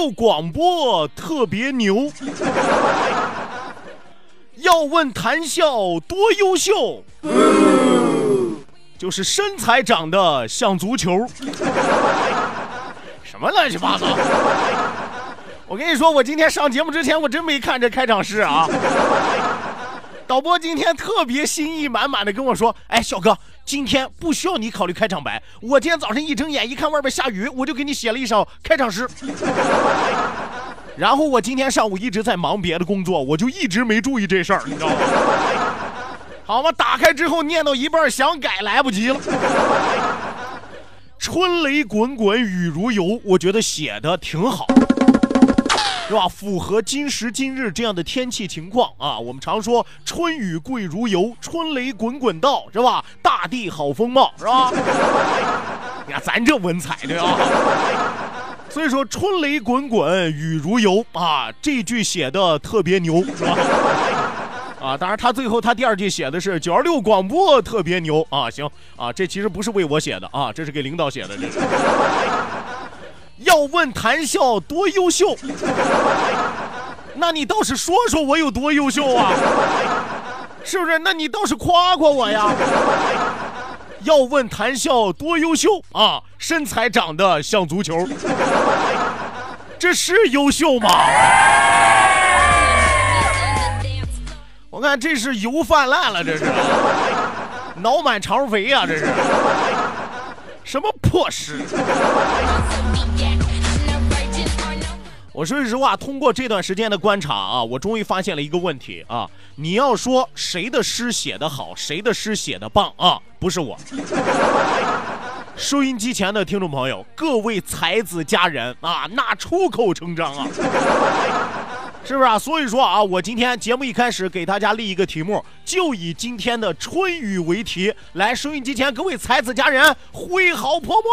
六广播特别牛。要问谈笑多优秀，就是身材长得像足球。什么乱七八糟！我跟你说，我今天上节目之前，我真没看这开场诗啊。导播今天特别心意满满的跟我说：“哎，小哥，今天不需要你考虑开场白，我今天早上一睁眼一看外边下雨，我就给你写了一首开场诗。然后我今天上午一直在忙别的工作，我就一直没注意这事儿，你知道吗？好吗？打开之后念到一半想改来不及了。春雷滚滚，雨如油，我觉得写的挺好。”是吧？符合今时今日这样的天气情况啊！我们常说春雨贵如油，春雷滚滚到，是吧？大地好风貌，是吧？你看咱这文采的啊！所以说春雷滚滚，雨如油啊，这句写的特别牛，是吧？啊，当然他最后他第二句写的是九二六广播特别牛啊！行啊，这其实不是为我写的啊，这是给领导写的，这是。要问谈笑多优秀，那你倒是说说我有多优秀啊？是不是？那你倒是夸夸我呀？要问谈笑多优秀啊，身材长得像足球，这是优秀吗？我看这是油泛滥了，这是脑满肠肥呀，这是什么破诗？我说实话，通过这段时间的观察啊，我终于发现了一个问题啊！你要说谁的诗写得好，谁的诗写得棒啊？不是我。收音机前的听众朋友，各位才子佳人啊，那出口成章啊，是不是啊？所以说啊，我今天节目一开始给大家立一个题目，就以今天的春雨为题，来收音机前各位才子佳人挥毫泼墨。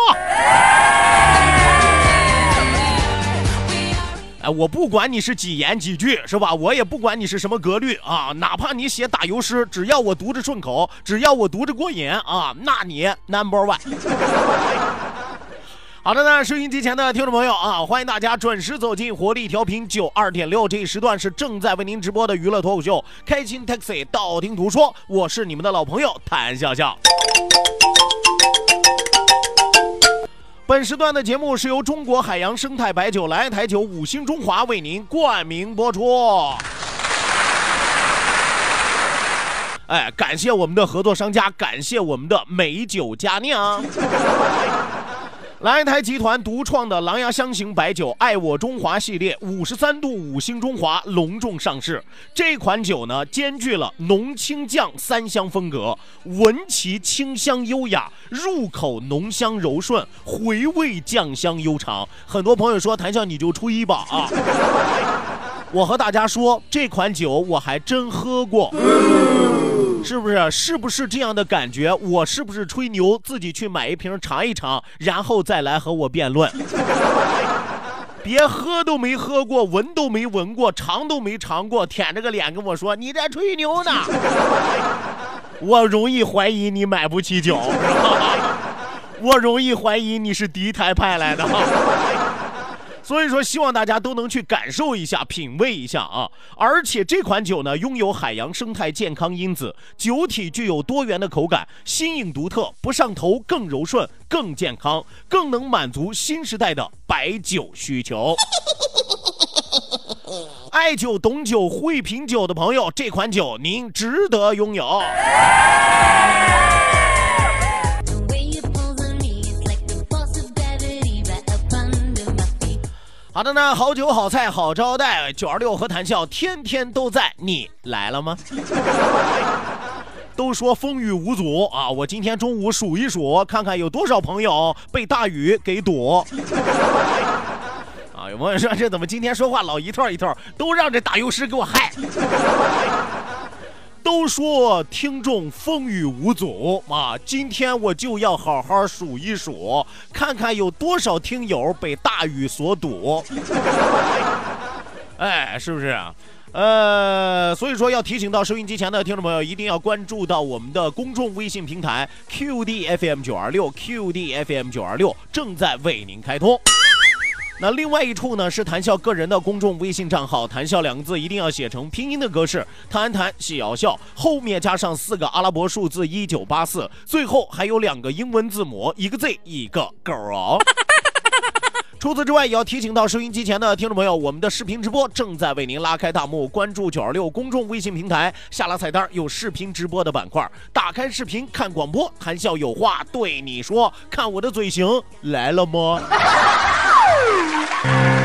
哎，我不管你是几言几句，是吧？我也不管你是什么格律啊，哪怕你写打油诗，只要我读着顺口，只要我读着过瘾啊，那你 number one。好的呢，收音机前的听众朋友啊，欢迎大家准时走进活力调频九二点六，这一时段是正在为您直播的娱乐脱口秀《开心 Taxi》，道听途说，我是你们的老朋友谭笑笑。本时段的节目是由中国海洋生态白酒蓝台酒五星中华为您冠名播出。哎，感谢我们的合作商家，感谢我们的美酒佳酿。蓝台集团独创的狼牙香型白酒“爱我中华”系列，五十三度五星中华隆重上市。这款酒呢，兼具了浓清酱三香风格，闻其清香优雅，入口浓香柔顺，回味酱香悠长。很多朋友说谭笑你就吹吧啊！我和大家说，这款酒我还真喝过。是不是？是不是这样的感觉？我是不是吹牛？自己去买一瓶尝一尝，然后再来和我辩论。别喝都没喝过，闻都没闻过，尝都没尝过，舔着个脸跟我说你在吹牛呢。我容易怀疑你买不起酒，我容易怀疑你是敌台派来的。所以说，希望大家都能去感受一下、品味一下啊！而且这款酒呢，拥有海洋生态健康因子，酒体具有多元的口感，新颖独特，不上头，更柔顺，更健康，更能满足新时代的白酒需求。爱酒、懂酒、会品酒的朋友，这款酒您值得拥有。好的呢，好酒好菜好招待，九二六和谈笑天天都在，你来了吗？都说风雨无阻啊，我今天中午数一数，看看有多少朋友被大雨给堵。啊，有朋友说这怎么今天说话老一套一套，都让这打油诗给我害。都说听众风雨无阻啊，今天我就要好好数一数，看看有多少听友被大雨所堵。哎，是不是啊？呃，所以说要提醒到收音机前的听众朋友，一定要关注到我们的公众微信平台 QDFM 九二六 QDFM 九二六正在为您开通。那另外一处呢，是谈笑个人的公众微信账号，谈笑两个字一定要写成拼音的格式，谈谈笑笑，后面加上四个阿拉伯数字一九八四，最后还有两个英文字母，一个 Z 一个 girl。除此之外，也要提醒到收音机前的听众朋友，我们的视频直播正在为您拉开大幕，关注九二六公众微信平台，下拉菜单有视频直播的板块，打开视频看广播，谈笑有话对你说，看我的嘴型来了吗？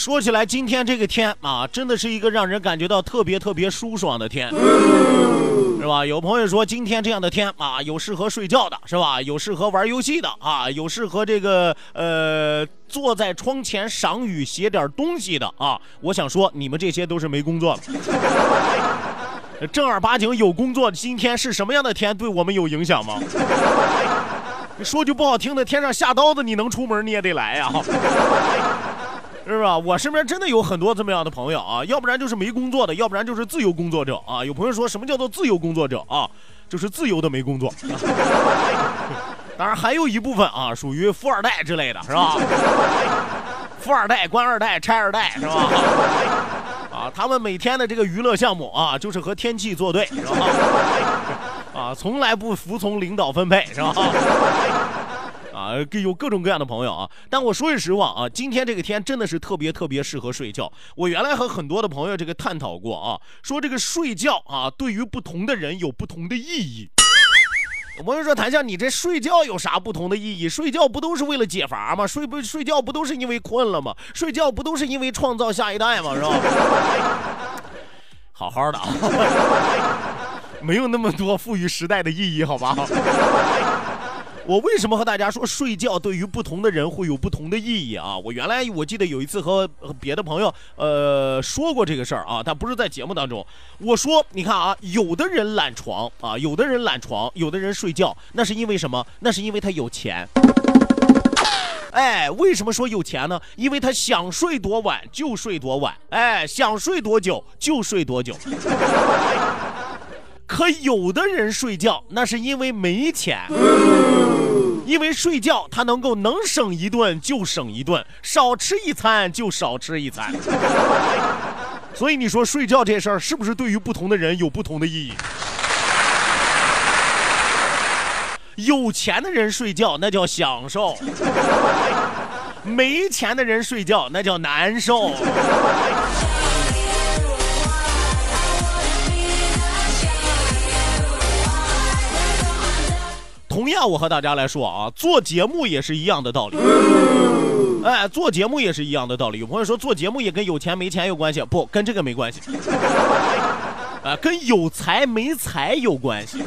说起来，今天这个天啊，真的是一个让人感觉到特别特别舒爽的天，是吧？有朋友说，今天这样的天啊，有适合睡觉的，是吧？有适合玩游戏的啊，有适合这个呃坐在窗前赏雨写点东西的啊。我想说，你们这些都是没工作的，正儿八经有工作。今天是什么样的天，对我们有影响吗？说句不好听的，天上下刀子，你能出门你也得来呀。是吧？我身边真的有很多这么样的朋友啊，要不然就是没工作的，要不然就是自由工作者啊。有朋友说什么叫做自由工作者啊？就是自由的没工作。当然还有一部分啊，属于富二代之类的是吧？富二代、官二代、拆二代是吧？啊，他们每天的这个娱乐项目啊，就是和天气作对是吧？啊，从来不服从领导分配是吧？啊，有各种各样的朋友啊，但我说句实话啊，今天这个天真的是特别特别适合睡觉。我原来和很多的朋友这个探讨过啊，说这个睡觉啊，对于不同的人有不同的意义。有朋友说，谭笑，你这睡觉有啥不同的意义？睡觉不都是为了解乏吗？睡不睡觉不都是因为困了吗？睡觉不都是因为创造下一代吗？是吧？好好的啊，没有那么多赋予时代的意义，好吧？我为什么和大家说睡觉对于不同的人会有不同的意义啊？我原来我记得有一次和别的朋友呃说过这个事儿啊，但不是在节目当中。我说，你看啊，有的人懒床啊，有的人懒床，有的人睡觉，那是因为什么？那是因为他有钱。哎，为什么说有钱呢？因为他想睡多晚就睡多晚，哎，想睡多久就睡多久。可有的人睡觉，那是因为没钱，因为睡觉他能够能省一顿就省一顿，少吃一餐就少吃一餐。所以你说睡觉这事儿是不是对于不同的人有不同的意义？有钱的人睡觉那叫享受，没钱的人睡觉那叫难受。同样，我和大家来说啊，做节目也是一样的道理。哎，做节目也是一样的道理。有朋友说做节目也跟有钱没钱有关系，不跟这个没关系。啊，跟有才没才有关系。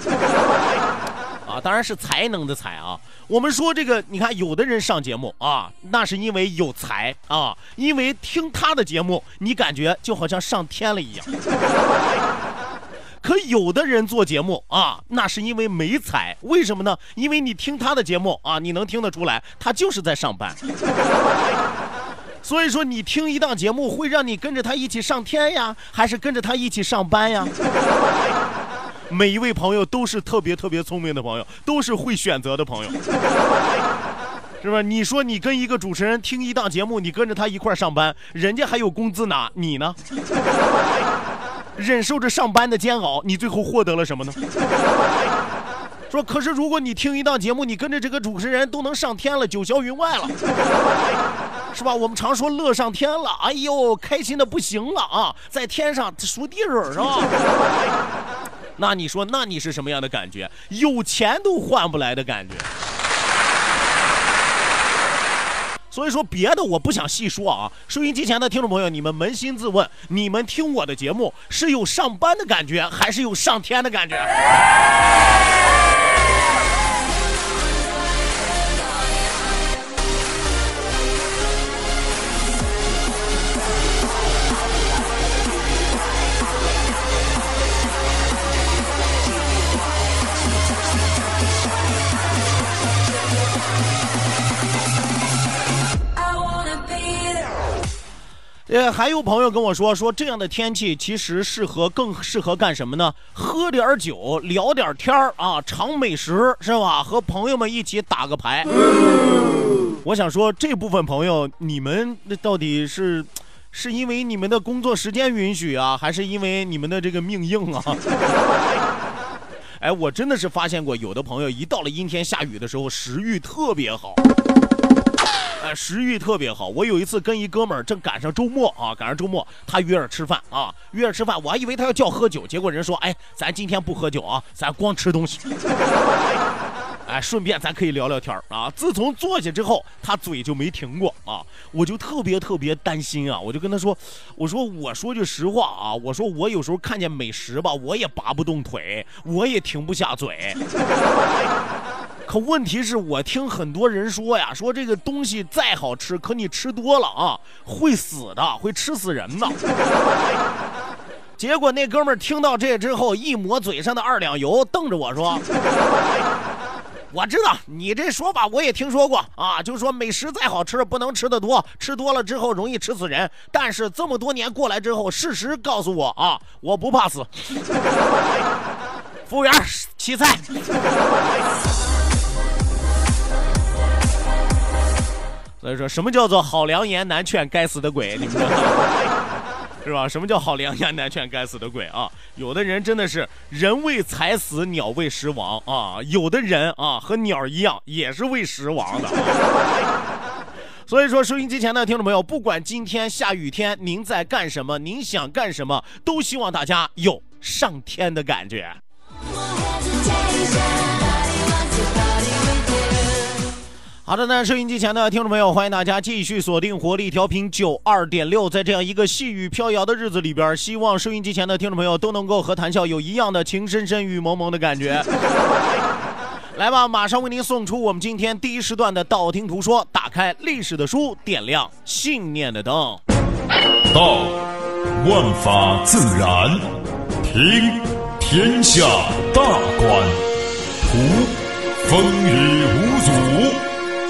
啊，当然是才能的才啊。我们说这个，你看有的人上节目啊，那是因为有才啊，因为听他的节目，你感觉就好像上天了一样。可有的人做节目啊，那是因为没才，为什么呢？因为你听他的节目啊，你能听得出来，他就是在上班。所以说，你听一档节目会让你跟着他一起上天呀，还是跟着他一起上班呀？每一位朋友都是特别特别聪明的朋友，都是会选择的朋友，是吧？你说你跟一个主持人听一档节目，你跟着他一块上班，人家还有工资拿，你呢？忍受着上班的煎熬，你最后获得了什么呢？说，可是如果你听一档节目，你跟着这个主持人都能上天了，九霄云外了，是吧？我们常说乐上天了，哎呦，开心的不行了啊，在天上数地儿是吧？那你说，那你是什么样的感觉？有钱都换不来的感觉。所以说别的我不想细说啊，收音机前的听众朋友，你们扪心自问，你们听我的节目是有上班的感觉，还是有上天的感觉？呃，还有朋友跟我说，说这样的天气其实适合更适合干什么呢？喝点酒，聊点天儿啊，尝美食是吧？和朋友们一起打个牌。我想说，这部分朋友，你们那到底是是因为你们的工作时间允许啊，还是因为你们的这个命硬啊？哎，我真的是发现过，有的朋友一到了阴天下雨的时候，食欲特别好。哎，食欲特别好。我有一次跟一哥们儿正赶上周末啊，赶上周末，他约着吃饭啊，约着吃饭。我还以为他要叫喝酒，结果人说：“哎，咱今天不喝酒啊，咱光吃东西。哎，顺便咱可以聊聊天啊。”自从坐下之后，他嘴就没停过啊，我就特别特别担心啊，我就跟他说：“我说我说句实话啊，我说我有时候看见美食吧，我也拔不动腿，我也停不下嘴。”可问题是我听很多人说呀，说这个东西再好吃，可你吃多了啊，会死的，会吃死人的。结果那哥们儿听到这之后，一抹嘴上的二两油，瞪着我说：“ 我知道你这说法，我也听说过啊，就说美食再好吃，不能吃的多，吃多了之后容易吃死人。但是这么多年过来之后，事实告诉我啊，我不怕死。服务员，起菜。”所以说，什么叫做好良言难劝该死的鬼？你们知道 是吧？什么叫好良言难劝该死的鬼啊？有的人真的是人为财死，鸟为食亡啊！有的人啊，和鸟一样，也是为食亡的。所以说，收音机前的听众朋友，不管今天下雨天，您在干什么，您想干什么，都希望大家有上天的感觉。好的，那收音机前的听众朋友，欢迎大家继续锁定活力调频九二点六。在这样一个细雨飘摇的日子里边，希望收音机前的听众朋友都能够和谭笑有一样的情深深雨蒙蒙的感觉。来吧，马上为您送出我们今天第一时段的道听途说。打开历史的书，点亮信念的灯。道，万法自然；听，天下大观；图，风雨无阻。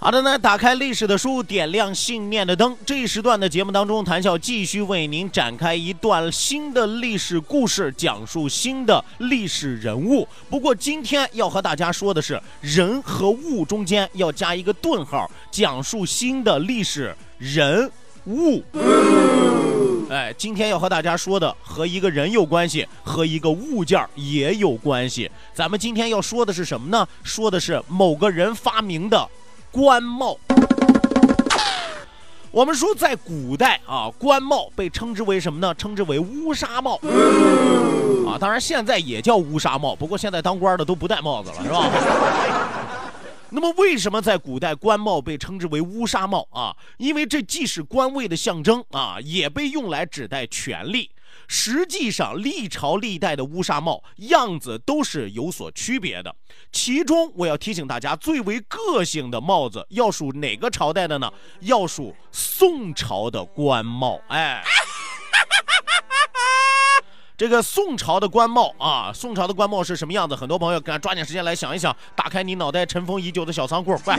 好的呢，打开历史的书，点亮信念的灯。这一时段的节目当中，谈笑继续为您展开一段新的历史故事，讲述新的历史人物。不过今天要和大家说的是，人和物中间要加一个顿号，讲述新的历史人物。哎，今天要和大家说的和一个人有关系，和一个物件也有关系。咱们今天要说的是什么呢？说的是某个人发明的。官帽，我们说在古代啊，官帽被称之为什么呢？称之为乌纱帽啊。当然现在也叫乌纱帽，不过现在当官的都不戴帽子了，是吧？那么为什么在古代官帽被称之为乌纱帽啊？因为这既是官位的象征啊，也被用来指代权力。实际上，历朝历代的乌纱帽样子都是有所区别的。其中，我要提醒大家，最为个性的帽子要数哪个朝代的呢？要数宋朝的官帽。哎，这个宋朝的官帽啊，宋朝的官帽是什么样子？很多朋友赶抓紧时间来想一想，打开你脑袋尘封已久的小仓库，快！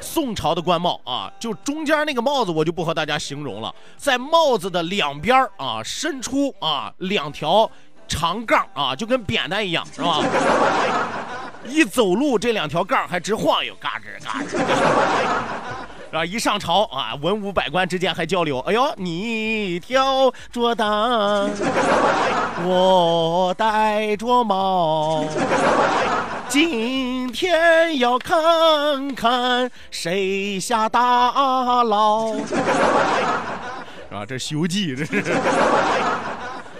宋朝的官帽啊，就中间那个帽子，我就不和大家形容了。在帽子的两边啊，伸出啊两条长杠啊，就跟扁担一样，是吧？一走路，这两条杠还直晃悠，嘎吱嘎吱。啊，一上朝啊，文武百官之间还交流。哎呦，你挑着担，我戴着帽。今天要看看谁下大牢，是吧？这《西游记》这是。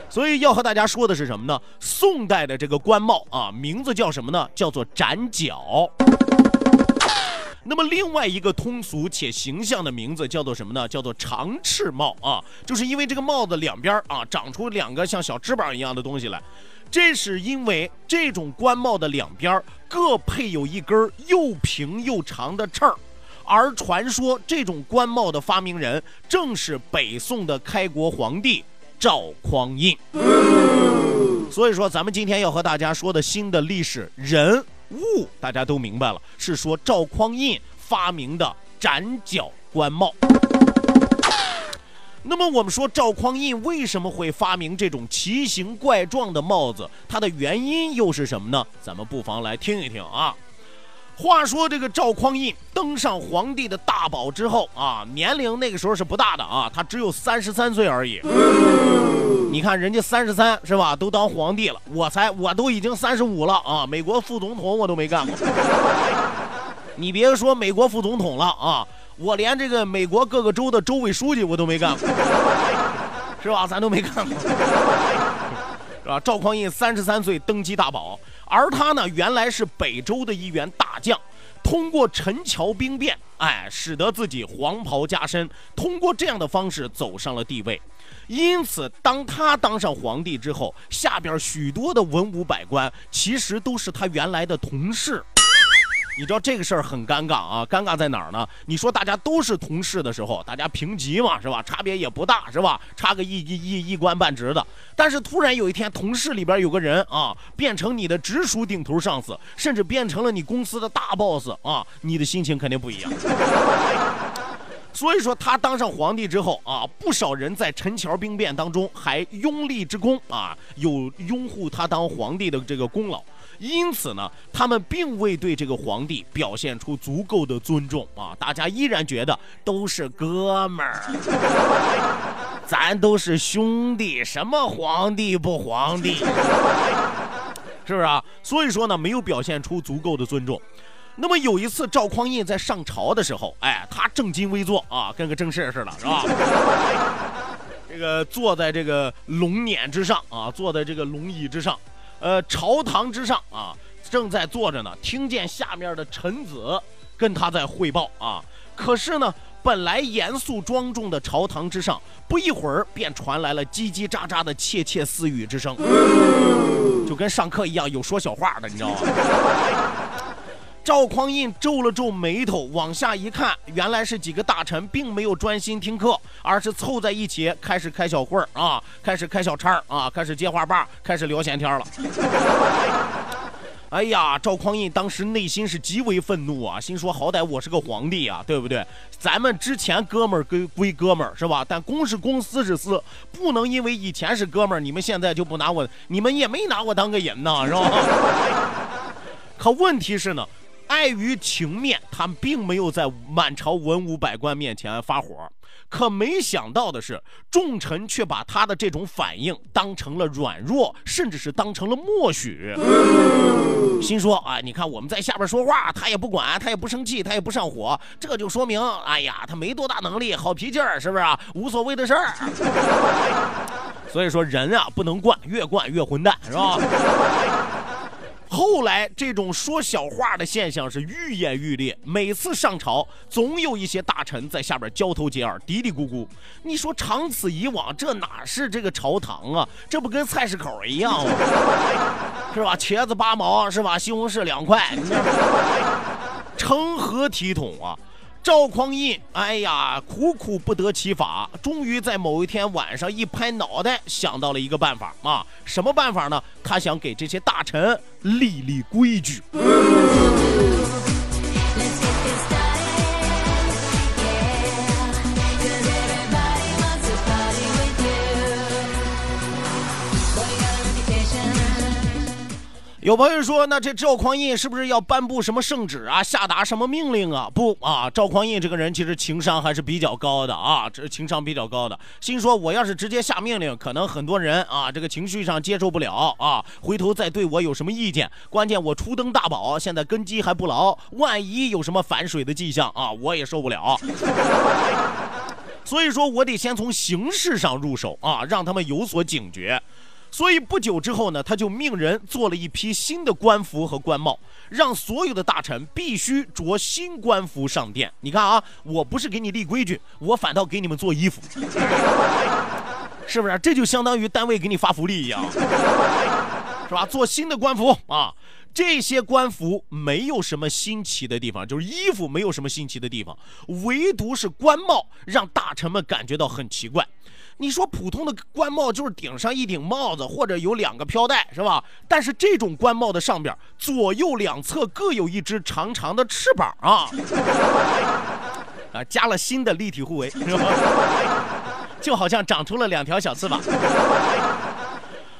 所以要和大家说的是什么呢？宋代的这个官帽啊，名字叫什么呢？叫做斩角。那么另外一个通俗且形象的名字叫做什么呢？叫做长翅帽啊，就是因为这个帽子两边啊长出两个像小翅膀一样的东西来。这是因为这种官帽的两边各配有一根又平又长的翅儿，而传说这种官帽的发明人正是北宋的开国皇帝赵匡胤。所以说，咱们今天要和大家说的新的历史人物，大家都明白了，是说赵匡胤发明的斩角官帽。那么我们说赵匡胤为什么会发明这种奇形怪状的帽子？它的原因又是什么呢？咱们不妨来听一听啊。话说这个赵匡胤登上皇帝的大宝之后啊，年龄那个时候是不大的啊，他只有三十三岁而已。你看人家三十三是吧，都当皇帝了，我才我都已经三十五了啊，美国副总统我都没干过。你别说美国副总统了啊。我连这个美国各个州的州委书记我都没干过，是吧？咱都没干过，是吧？赵匡胤三十三岁登基大宝，而他呢，原来是北周的一员大将，通过陈桥兵变，哎，使得自己黄袍加身，通过这样的方式走上了帝位。因此，当他当上皇帝之后，下边许多的文武百官其实都是他原来的同事。你知道这个事儿很尴尬啊！尴尬在哪儿呢？你说大家都是同事的时候，大家平级嘛，是吧？差别也不大，是吧？差个一一一一官半职的。但是突然有一天，同事里边有个人啊，变成你的直属顶头上司，甚至变成了你公司的大 boss 啊，你的心情肯定不一样。所以说，他当上皇帝之后啊，不少人在陈桥兵变当中还拥立之功啊，有拥护他当皇帝的这个功劳。因此呢，他们并未对这个皇帝表现出足够的尊重啊！大家依然觉得都是哥们儿，咱都是兄弟，什么皇帝不皇帝，是不是啊？所以说呢，没有表现出足够的尊重。那么有一次，赵匡胤在上朝的时候，哎，他正襟危坐啊，跟个正事似的，是吧？这个坐在这个龙辇之上啊，坐在这个龙椅之上。呃，朝堂之上啊，正在坐着呢，听见下面的臣子跟他在汇报啊。可是呢，本来严肃庄重的朝堂之上，不一会儿便传来了叽叽喳喳的窃窃私语之声，就跟上课一样，有说小话的，你知道吗？赵匡胤皱了皱眉头，往下一看，原来是几个大臣并没有专心听课，而是凑在一起开始开小会儿啊，开始开小差儿啊，开始接话棒，开始聊闲天了。哎呀，赵匡胤当时内心是极为愤怒啊，心说好歹我是个皇帝啊，对不对？咱们之前哥们儿归归哥们儿是吧？但公是公，私是私，不能因为以前是哥们儿，你们现在就不拿我，你们也没拿我当个人呐，是吧？可问题是呢。碍于情面，他并没有在满朝文武百官面前发火。可没想到的是，众臣却把他的这种反应当成了软弱，甚至是当成了默许。心说啊，你看我们在下边说话，他也不管，他也不生气，他也不上火，这就说明，哎呀，他没多大能力，好脾气儿，是不是啊？无所谓的事儿。所以说人啊，不能惯，越惯越混蛋，是吧？后来，这种说小话的现象是愈演愈烈。每次上朝，总有一些大臣在下边交头接耳、嘀嘀咕咕。你说长此以往，这哪是这个朝堂啊？这不跟菜市口一样吗？是吧？茄子八毛，是吧？西红柿两块，成何体统啊？赵匡胤，哎呀，苦苦不得其法，终于在某一天晚上一拍脑袋，想到了一个办法啊！什么办法呢？他想给这些大臣立立规矩。有朋友说，那这赵匡胤是不是要颁布什么圣旨啊，下达什么命令啊？不啊，赵匡胤这个人其实情商还是比较高的啊，这情商比较高的。心说，我要是直接下命令，可能很多人啊，这个情绪上接受不了啊，回头再对我有什么意见。关键我初登大宝，现在根基还不牢，万一有什么反水的迹象啊，我也受不了。所以说我得先从形式上入手啊，让他们有所警觉。所以不久之后呢，他就命人做了一批新的官服和官帽，让所有的大臣必须着新官服上殿。你看啊，我不是给你立规矩，我反倒给你们做衣服，是不是？这就相当于单位给你发福利一样，是吧？做新的官服啊，这些官服没有什么新奇的地方，就是衣服没有什么新奇的地方，唯独是官帽让大臣们感觉到很奇怪。你说普通的官帽就是顶上一顶帽子，或者有两个飘带，是吧？但是这种官帽的上边左右两侧各有一只长长的翅膀啊，啊，加了新的立体护围，就好像长出了两条小翅膀。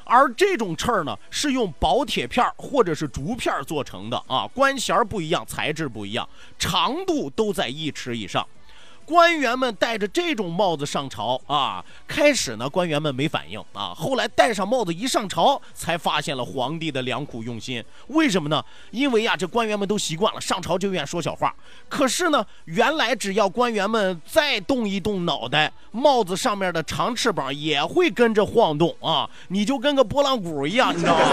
而这种翅呢，是用薄铁片或者是竹片做成的啊，官衔不一样，材质不一样，长度都在一尺以上。官员们戴着这种帽子上朝啊，开始呢，官员们没反应啊，后来戴上帽子一上朝，才发现了皇帝的良苦用心。为什么呢？因为呀，这官员们都习惯了上朝就愿说小话。可是呢，原来只要官员们再动一动脑袋，帽子上面的长翅膀也会跟着晃动啊，你就跟个拨浪鼓一样，你知道吗？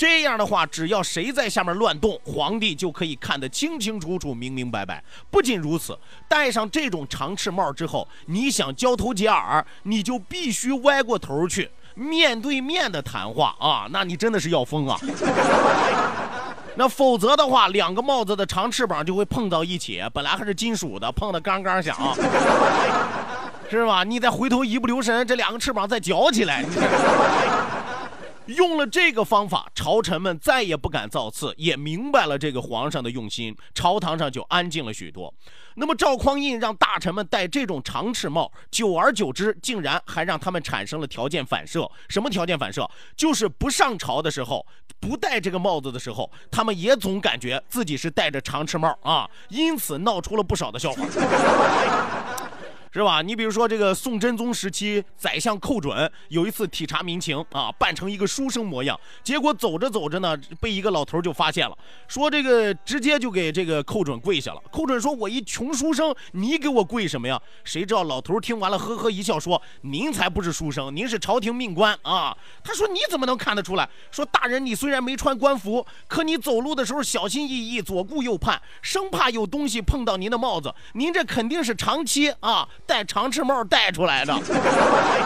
这样的话，只要谁在下面乱动，皇帝就可以看得清清楚楚、明明白白。不仅如此，戴上这种长翅帽之后，你想交头接耳，你就必须歪过头去，面对面的谈话啊！那你真的是要疯啊！那否则的话，两个帽子的长翅膀就会碰到一起，本来还是金属的，碰得刚刚响，是吧？你再回头一不留神，这两个翅膀再绞起来。用了这个方法，朝臣们再也不敢造次，也明白了这个皇上的用心，朝堂上就安静了许多。那么赵匡胤让大臣们戴这种长翅帽，久而久之，竟然还让他们产生了条件反射。什么条件反射？就是不上朝的时候，不戴这个帽子的时候，他们也总感觉自己是戴着长翅帽啊，因此闹出了不少的笑话。是吧？你比如说这个宋真宗时期，宰相寇准有一次体察民情啊，扮成一个书生模样，结果走着走着呢，被一个老头就发现了，说这个直接就给这个寇准跪下了。寇准说：“我一穷书生，你给我跪什么呀？”谁知道老头听完了，呵呵一笑说：“您才不是书生，您是朝廷命官啊。”他说：“你怎么能看得出来？”说：“大人，你虽然没穿官服，可你走路的时候小心翼翼，左顾右盼，生怕有东西碰到您的帽子。您这肯定是长期啊。”戴长翅帽戴出来的，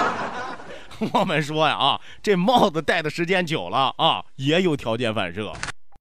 我们说呀啊，这帽子戴的时间久了啊，也有条件反射。